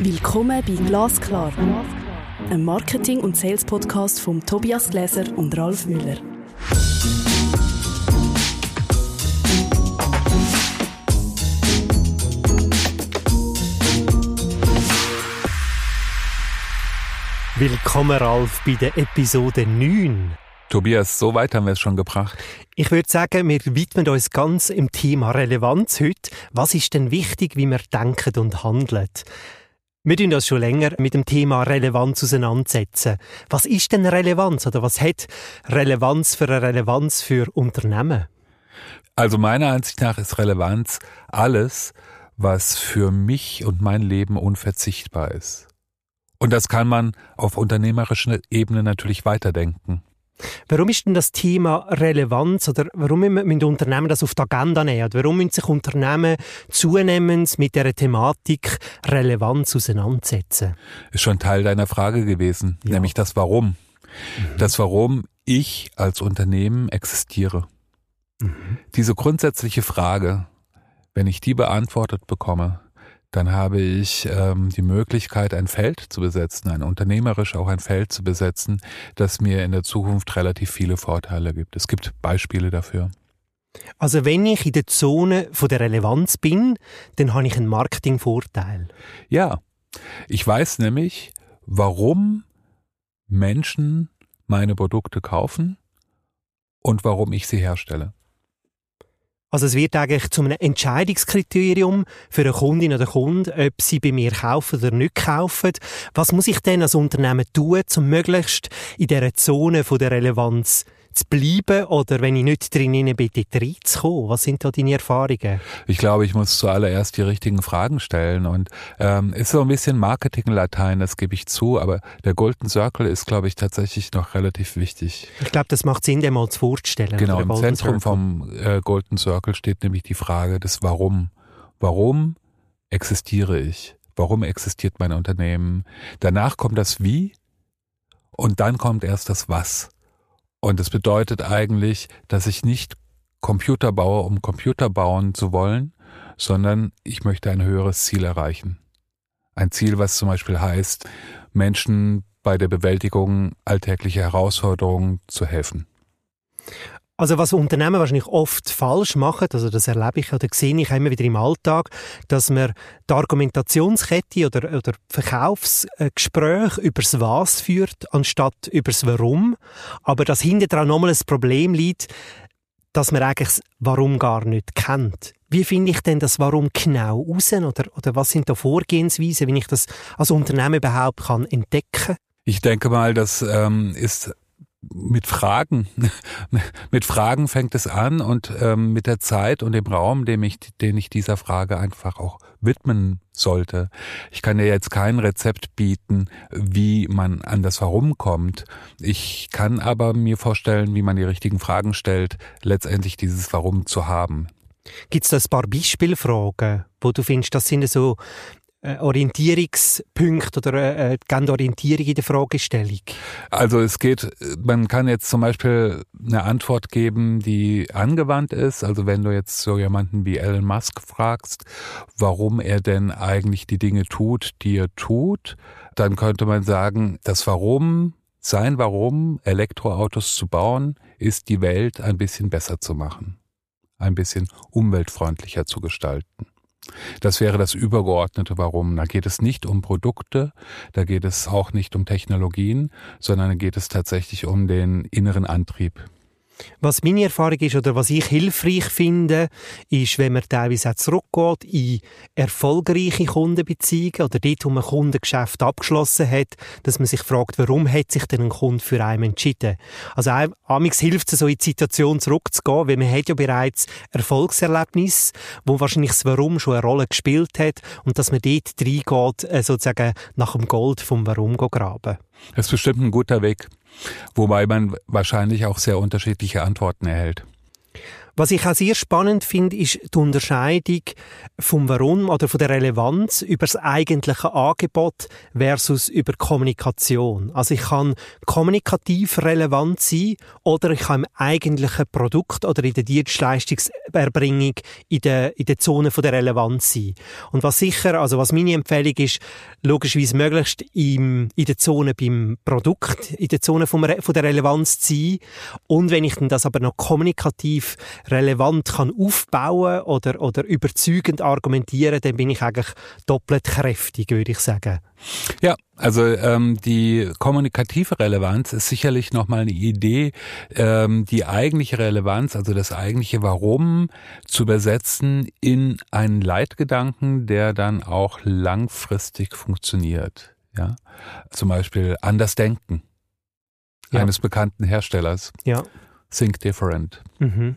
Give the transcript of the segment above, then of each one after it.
Willkommen bei Glasklar, einem Marketing- und Sales-Podcast von Tobias Gläser und Ralf Müller. Willkommen, Ralf, bei der Episode 9. Tobias, so weit haben wir es schon gebracht. Ich würde sagen, wir widmen uns ganz im Thema Relevanz heute. Was ist denn wichtig, wie wir denken und handeln? Wir tun uns schon länger mit dem Thema Relevanz auseinandersetzen. Was ist denn Relevanz oder was hat Relevanz für eine Relevanz für Unternehmen? Also meiner Ansicht nach ist Relevanz alles, was für mich und mein Leben unverzichtbar ist. Und das kann man auf unternehmerischer Ebene natürlich weiterdenken. Warum ist denn das Thema Relevanz oder warum müssen Unternehmen das auf die Agenda nehmen? Oder warum müssen sich Unternehmen zunehmend mit der Thematik Relevanz auseinandersetzen? Ist schon Teil deiner Frage gewesen, ja. nämlich das Warum. Mhm. Das Warum ich als Unternehmen existiere. Mhm. Diese grundsätzliche Frage, wenn ich die beantwortet bekomme, dann habe ich ähm, die Möglichkeit, ein Feld zu besetzen, ein unternehmerisch auch ein Feld zu besetzen, das mir in der Zukunft relativ viele Vorteile gibt. Es gibt Beispiele dafür. Also wenn ich in der Zone von der Relevanz bin, dann habe ich einen Marketingvorteil. Ja, ich weiß nämlich, warum Menschen meine Produkte kaufen und warum ich sie herstelle. Also es wird eigentlich zu einem Entscheidungskriterium für eine Kundin oder Kunden, ob sie bei mir kaufen oder nicht kaufen. Was muss ich denn als Unternehmen tun, um möglichst in dieser Zone der Relevanz zu bleiben oder wenn ich nicht drin bin, dort reinzukommen? Was sind da deine Erfahrungen? Ich glaube, ich muss zuallererst die richtigen Fragen stellen und ähm, ist so ein bisschen Marketing-Latein, das gebe ich zu, aber der Golden Circle ist, glaube ich, tatsächlich noch relativ wichtig. Ich glaube, das macht Sinn, den mal vorzustellen. Genau, im Zentrum Circle. vom äh, Golden Circle steht nämlich die Frage des Warum. Warum existiere ich? Warum existiert mein Unternehmen? Danach kommt das Wie und dann kommt erst das Was. Und es bedeutet eigentlich, dass ich nicht Computer baue, um Computer bauen zu wollen, sondern ich möchte ein höheres Ziel erreichen. Ein Ziel, was zum Beispiel heißt, Menschen bei der Bewältigung alltäglicher Herausforderungen zu helfen. Also was Unternehmen wahrscheinlich oft falsch machen, also das erlebe ich oder sehe ich immer wieder im Alltag, dass man die Argumentationskette oder, oder Verkaufsgespräch übers Was führt, anstatt übers Warum. Aber dass hinter dran nochmal ein Problem liegt, dass man eigentlich das Warum gar nicht kennt. Wie finde ich denn das Warum genau raus? Oder, oder was sind da Vorgehensweisen, wenn ich das als Unternehmen überhaupt kann entdecken ich denke mal, das ähm, ist mit Fragen, mit Fragen fängt es an und ähm, mit der Zeit und dem Raum, dem ich, den ich dieser Frage einfach auch widmen sollte. Ich kann dir jetzt kein Rezept bieten, wie man an das Warum kommt. Ich kann aber mir vorstellen, wie man die richtigen Fragen stellt, letztendlich dieses Warum zu haben. Gibt es da ein paar Beispielfragen, wo du findest, das sind so äh, oder äh, äh Orientierung in der Fragestellung? Also es geht, man kann jetzt zum Beispiel eine Antwort geben, die angewandt ist. Also wenn du jetzt so jemanden wie Elon Musk fragst, warum er denn eigentlich die Dinge tut, die er tut, dann könnte man sagen, das Warum, sein Warum, Elektroautos zu bauen, ist die Welt ein bisschen besser zu machen, ein bisschen umweltfreundlicher zu gestalten. Das wäre das übergeordnete Warum. Da geht es nicht um Produkte, da geht es auch nicht um Technologien, sondern da geht es tatsächlich um den inneren Antrieb. Was meine Erfahrung ist oder was ich hilfreich finde, ist, wenn man teilweise auch zurückgeht in erfolgreiche Kundenbeziehungen oder dort, wo man Kundengeschäft abgeschlossen hat, dass man sich fragt, warum hat sich denn ein Kunde für einen entschieden? Also amigs hilft es so in die Situation zurückzugehen, weil man hat ja bereits Erfolgserlebnis, wo wahrscheinlich das Warum schon eine Rolle gespielt hat und dass man dort reingeht, äh, sozusagen nach dem Gold vom Warum graben. Das ist bestimmt ein guter Weg. Wobei man wahrscheinlich auch sehr unterschiedliche Antworten erhält. Was ich auch sehr spannend finde, ist die Unterscheidung vom Warum oder von der Relevanz über das eigentliche Angebot versus über Kommunikation. Also ich kann kommunikativ relevant sein oder ich kann im eigentlichen Produkt oder in der Dienstleistungserbringung in der, in der Zone von der Relevanz sein. Und was sicher, also was meine Empfehlung ist, logischerweise möglichst im, in der Zone beim Produkt, in der Zone vom, von der Relevanz zu sein. Und wenn ich das aber noch kommunikativ relevant kann aufbauen oder, oder überzeugend argumentieren, dann bin ich eigentlich doppelt kräftig, würde ich sagen. Ja, also ähm, die kommunikative Relevanz ist sicherlich nochmal eine Idee, ähm, die eigentliche Relevanz, also das eigentliche Warum zu übersetzen in einen Leitgedanken, der dann auch langfristig funktioniert. Ja, zum Beispiel anders denken ja. eines bekannten Herstellers. Ja. Think different. Mhm.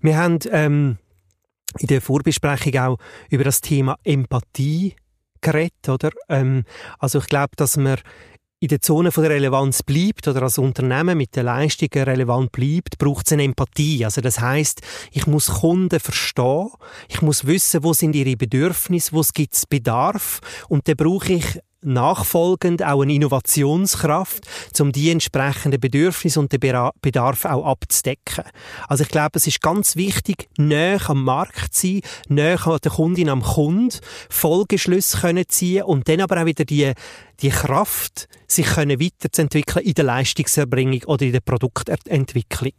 Wir haben ähm, in der Vorbesprechung auch über das Thema Empathie geredet, oder? Ähm, also ich glaube, dass man in der Zone von der Relevanz bleibt oder als Unternehmen mit den Leistungen relevant bleibt, braucht es eine Empathie. Also das heißt, ich muss Kunden verstehen, ich muss wissen, wo sind ihre Bedürfnisse, wo gibt es Bedarf und dann brauche ich nachfolgend auch eine Innovationskraft, um die entsprechenden Bedürfnisse und den Bedarf auch abzudecken. Also ich glaube, es ist ganz wichtig, näher am Markt zu sein, näher an der Kundin am Kund, Folgeschlüsse können ziehen und dann aber auch wieder die, die Kraft, sich können weiterzuentwickeln in der Leistungserbringung oder in der Produktentwicklung.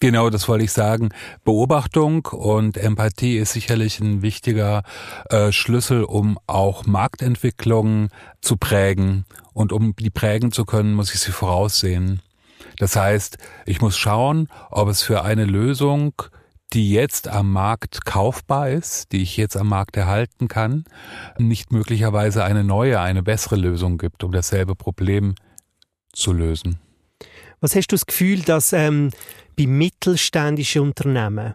Genau, das wollte ich sagen. Beobachtung und Empathie ist sicherlich ein wichtiger äh, Schlüssel, um auch Marktentwicklung zu prägen. Und um die prägen zu können, muss ich sie voraussehen. Das heißt, ich muss schauen, ob es für eine Lösung die jetzt am Markt kaufbar ist, die ich jetzt am Markt erhalten kann, nicht möglicherweise eine neue, eine bessere Lösung gibt, um dasselbe Problem zu lösen. Was hast du das Gefühl, dass ähm, bei mittelständischen Unternehmen,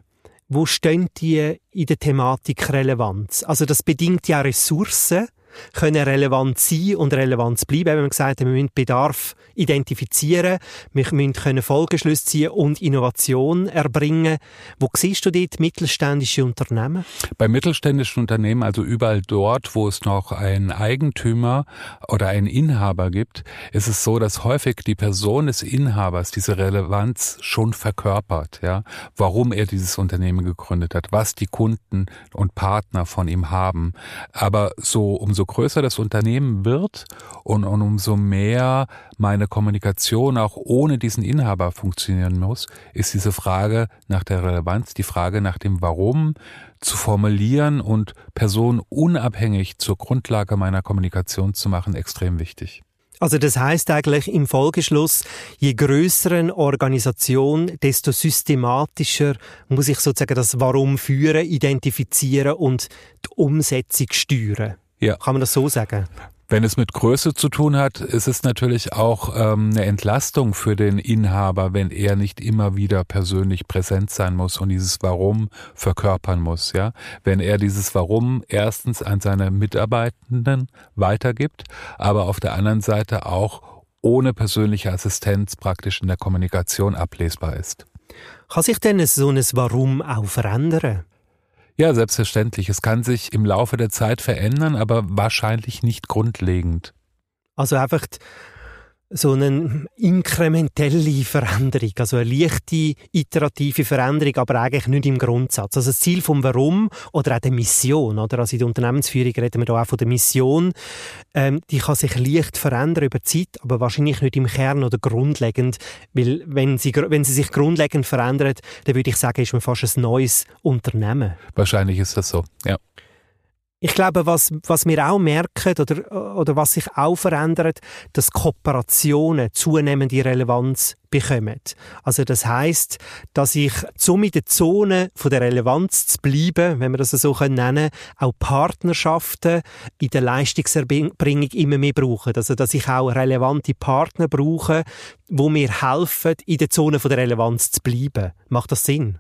wo stehen die in der Thematik Relevanz? Also das bedingt ja Ressourcen, können relevant sein und relevant bleiben. Wenn man gesagt hat, wir müssen Bedarf identifizieren, wir müssen können Folgeschlüsse ziehen und Innovation erbringen. Wo siehst du dort mittelständische Unternehmen? Bei mittelständischen Unternehmen, also überall dort, wo es noch einen Eigentümer oder einen Inhaber gibt, ist es so, dass häufig die Person des Inhabers diese Relevanz schon verkörpert, ja. Warum er dieses Unternehmen gegründet hat, was die Kunden und Partner von ihm haben. Aber so umso umso größer das Unternehmen wird und, und umso mehr meine Kommunikation auch ohne diesen Inhaber funktionieren muss, ist diese Frage nach der Relevanz, die Frage nach dem Warum zu formulieren und personenunabhängig zur Grundlage meiner Kommunikation zu machen, extrem wichtig. Also das heißt eigentlich im Folgeschluss, je größeren Organisation, desto systematischer muss ich sozusagen das Warum führen, identifizieren und die Umsetzung steuern. Ja. Kann man das so sagen? Wenn es mit Größe zu tun hat, ist es natürlich auch ähm, eine Entlastung für den Inhaber, wenn er nicht immer wieder persönlich präsent sein muss und dieses Warum verkörpern muss. Ja, wenn er dieses Warum erstens an seine Mitarbeitenden weitergibt, aber auf der anderen Seite auch ohne persönliche Assistenz praktisch in der Kommunikation ablesbar ist. Kann sich denn so ein Warum auch verändern? Ja, selbstverständlich. Es kann sich im Laufe der Zeit verändern, aber wahrscheinlich nicht grundlegend. Also einfach so eine inkrementelle Veränderung, also eine leichte iterative Veränderung, aber eigentlich nicht im Grundsatz. Also das Ziel vom Warum oder auch der Mission, oder? Also in der Unternehmensführung reden wir da auch von der Mission, ähm, die kann sich leicht verändern über Zeit, aber wahrscheinlich nicht im Kern oder grundlegend, weil wenn sie, wenn sie sich grundlegend verändert, dann würde ich sagen, ist man fast ein neues Unternehmen. Wahrscheinlich ist das so, ja. Ich glaube, was, was wir auch merken oder, oder was sich auch verändert, dass Kooperationen zunehmende Relevanz bekommen. Also das heißt, dass ich, um in der Zone von der Relevanz zu bleiben, wenn wir das so nennen können, auch Partnerschaften in der Leistungserbringung immer mehr brauche. Also dass ich auch relevante Partner brauche, wo mir helfen, in der Zone von der Relevanz zu bleiben. Macht das Sinn?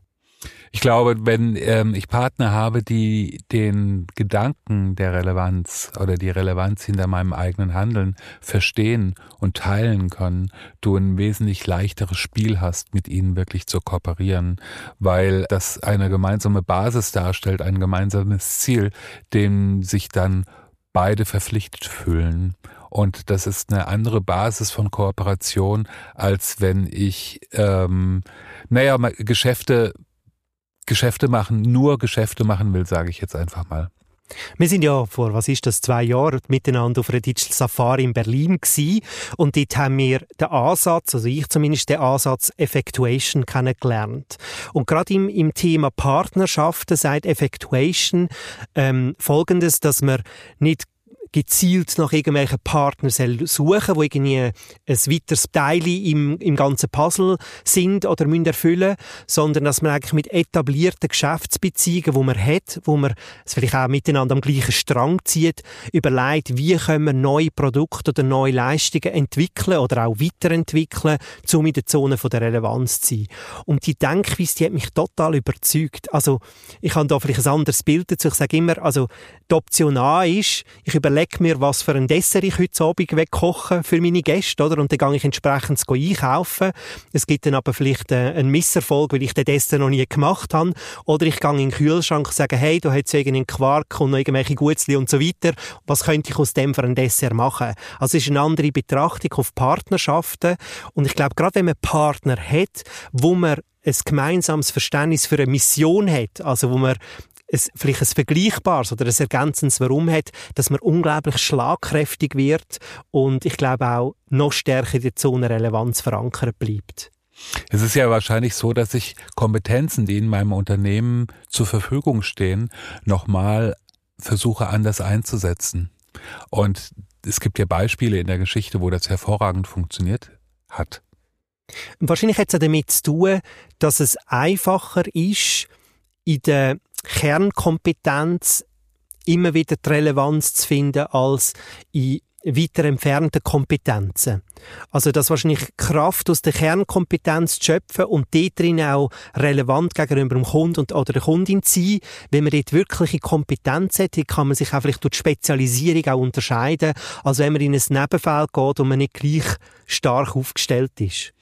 Ich glaube, wenn ähm, ich Partner habe, die den Gedanken der Relevanz oder die Relevanz hinter meinem eigenen Handeln verstehen und teilen können, du ein wesentlich leichteres Spiel hast, mit ihnen wirklich zu kooperieren, weil das eine gemeinsame Basis darstellt, ein gemeinsames Ziel, dem sich dann beide verpflichtet fühlen. Und das ist eine andere Basis von Kooperation, als wenn ich, ähm, naja, Geschäfte, Geschäfte machen, nur Geschäfte machen will, sage ich jetzt einfach mal. Wir sind ja vor, was ist das, zwei Jahren miteinander auf einer Digital Safari in Berlin gewesen. Und dort haben wir den Ansatz, also ich zumindest den Ansatz Effectuation kennengelernt. Und gerade im, im Thema Partnerschaften sagt Effectuation ähm, Folgendes, dass man nicht gezielt nach irgendwelchen Partnern suchen, die irgendwie ein weiteres Teil im, im ganzen Puzzle sind oder müssen erfüllen, sondern dass man eigentlich mit etablierten Geschäftsbeziehungen, wo man hat, wo man es vielleicht auch miteinander am gleichen Strang zieht, überlegt, wie können wir neue Produkte oder neue Leistungen entwickeln oder auch weiterentwickeln, um in der Zone von der Relevanz zu sein. Und die Denkweise, die hat mich total überzeugt. Also, ich habe da vielleicht ein anderes Bild dazu. Ich sage immer, also, die Option A ist, ich überlege mir, was für ein Dessert ich heute Abend kochen für meine Gäste, oder? Und dann gehe ich entsprechend einkaufen. Es gibt dann aber vielleicht äh, einen Misserfolg, weil ich den Dessert noch nie gemacht habe. Oder ich gehe in den Kühlschrank und sage, hey, du hast irgendeinen Quark und noch irgendwelche Gutzli und so weiter. Was könnte ich aus dem für ein Dessert machen? Also es ist eine andere Betrachtung auf Partnerschaften. Und ich glaube, gerade wenn man Partner hat, wo man ein gemeinsames Verständnis für eine Mission hat, also wo man ein, vielleicht ein vergleichbares oder ein ergänzendes Warum hat, dass man unglaublich schlagkräftig wird und ich glaube auch noch stärker in der Zone Relevanz verankert bleibt. Es ist ja wahrscheinlich so, dass ich Kompetenzen, die in meinem Unternehmen zur Verfügung stehen, nochmal versuche anders einzusetzen. Und es gibt ja Beispiele in der Geschichte, wo das hervorragend funktioniert hat. Wahrscheinlich hat es damit zu tun, dass es einfacher ist, in der Kernkompetenz immer wieder die Relevanz zu finden als in weiter entfernten Kompetenzen. Also, dass wahrscheinlich Kraft aus der Kernkompetenz zu schöpfen und dort drin auch relevant gegenüber dem Kunden und, oder der Kundin zu sein. Wenn man dort wirkliche Kompetenz hat, kann man sich auch vielleicht durch die Spezialisierung auch unterscheiden, als wenn man in ein Nebenfeld geht und man nicht gleich stark aufgestellt ist.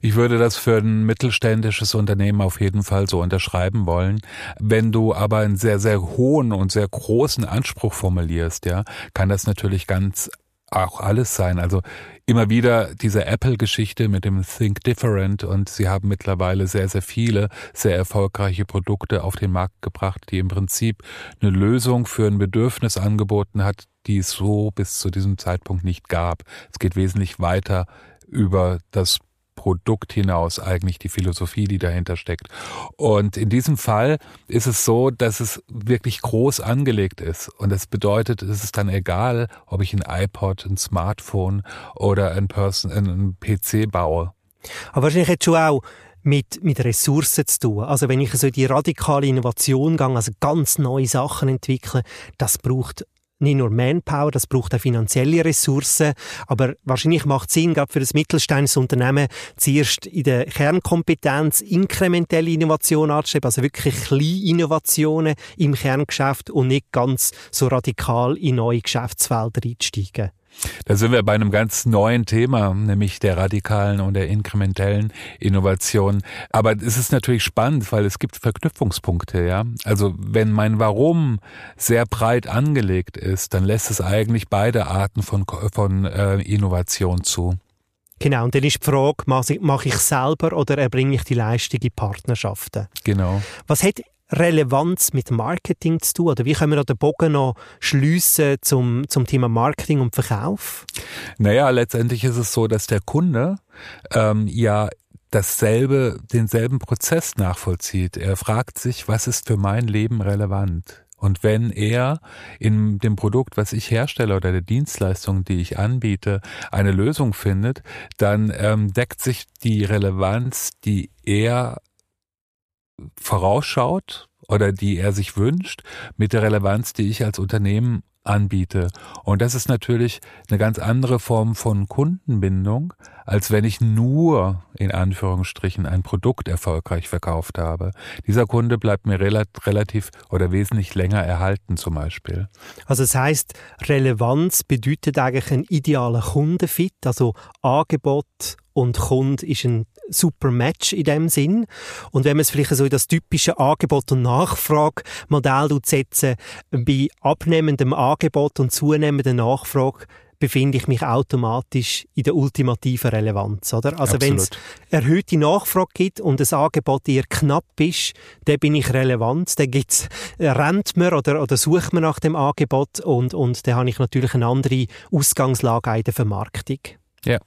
Ich würde das für ein mittelständisches Unternehmen auf jeden Fall so unterschreiben wollen. Wenn du aber einen sehr, sehr hohen und sehr großen Anspruch formulierst, ja, kann das natürlich ganz auch alles sein. Also immer wieder diese Apple-Geschichte mit dem Think Different und sie haben mittlerweile sehr, sehr viele sehr erfolgreiche Produkte auf den Markt gebracht, die im Prinzip eine Lösung für ein Bedürfnis angeboten hat, die es so bis zu diesem Zeitpunkt nicht gab. Es geht wesentlich weiter über das Produkt hinaus eigentlich die Philosophie, die dahinter steckt. Und in diesem Fall ist es so, dass es wirklich groß angelegt ist. Und das bedeutet, es ist dann egal, ob ich ein iPod, ein Smartphone oder ein, Person, ein PC baue. Aber wahrscheinlich hat schon auch mit, mit Ressourcen zu tun. Also wenn ich so die radikale Innovation gehe, also ganz neue Sachen entwickle, das braucht nicht nur Manpower, das braucht auch finanzielle Ressourcen, aber wahrscheinlich macht es Sinn, gerade für das mittelständische Unternehmen zuerst in der Kernkompetenz inkrementelle Innovation anzustreben, also wirklich kleine Innovationen im Kerngeschäft und nicht ganz so radikal in neue Geschäftsfelder einzusteigen. Da sind wir bei einem ganz neuen Thema, nämlich der radikalen und der inkrementellen Innovation. Aber es ist natürlich spannend, weil es gibt Verknüpfungspunkte, ja. Also wenn mein Warum sehr breit angelegt ist, dann lässt es eigentlich beide Arten von, von äh, Innovation zu. Genau, und dann ist die Frage, mache ich selber oder erbringe ich die Leistung in Partnerschaften? Genau. Was hat Relevanz mit Marketing zu tun? Oder wie können wir den Bogen noch schliessen zum, zum Thema Marketing und Verkauf? Naja, letztendlich ist es so, dass der Kunde ähm, ja dasselbe, denselben Prozess nachvollzieht. Er fragt sich, was ist für mein Leben relevant? Und wenn er in dem Produkt, was ich herstelle oder der Dienstleistung, die ich anbiete, eine Lösung findet, dann ähm, deckt sich die Relevanz, die er vorausschaut oder die er sich wünscht, mit der Relevanz, die ich als Unternehmen anbiete. Und das ist natürlich eine ganz andere Form von Kundenbindung, als wenn ich nur in Anführungsstrichen ein Produkt erfolgreich verkauft habe. Dieser Kunde bleibt mir relativ oder wesentlich länger erhalten zum Beispiel. Also das heißt, Relevanz bedeutet eigentlich ein idealer Kundenfit, also Angebot und Kunde ist ein super Match in dem Sinn. Und wenn man es vielleicht so in das typische Angebot- und Nachfragemodell setzen, bei abnehmendem Angebot und zunehmender Nachfrage befinde ich mich automatisch in der ultimativen Relevanz, oder? Also wenn es erhöhte Nachfrage gibt und das Angebot eher knapp ist, dann bin ich relevant, dann gibt's, rennt man oder, oder sucht man nach dem Angebot und, und dann habe ich natürlich eine andere Ausgangslage in der Vermarktung. Ja.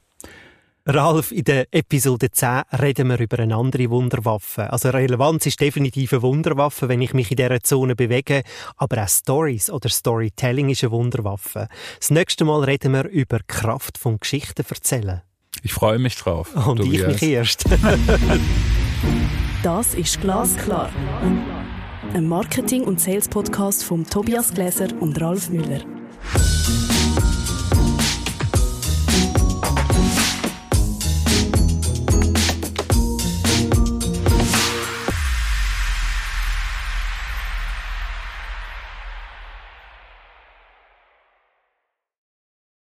Ralf, in der Episode 10 reden wir über eine andere Wunderwaffe. Also Relevanz ist definitiv eine Wunderwaffe, wenn ich mich in dieser Zone bewege, aber auch Stories oder Storytelling ist eine Wunderwaffe. Das nächste Mal reden wir über die Kraft von Geschichten erzählen. Ich freue mich drauf. Und Tobias. ich mich erst. das ist Glasklar. Ein Marketing- und Sales-Podcast von Tobias Gläser und Ralf Müller.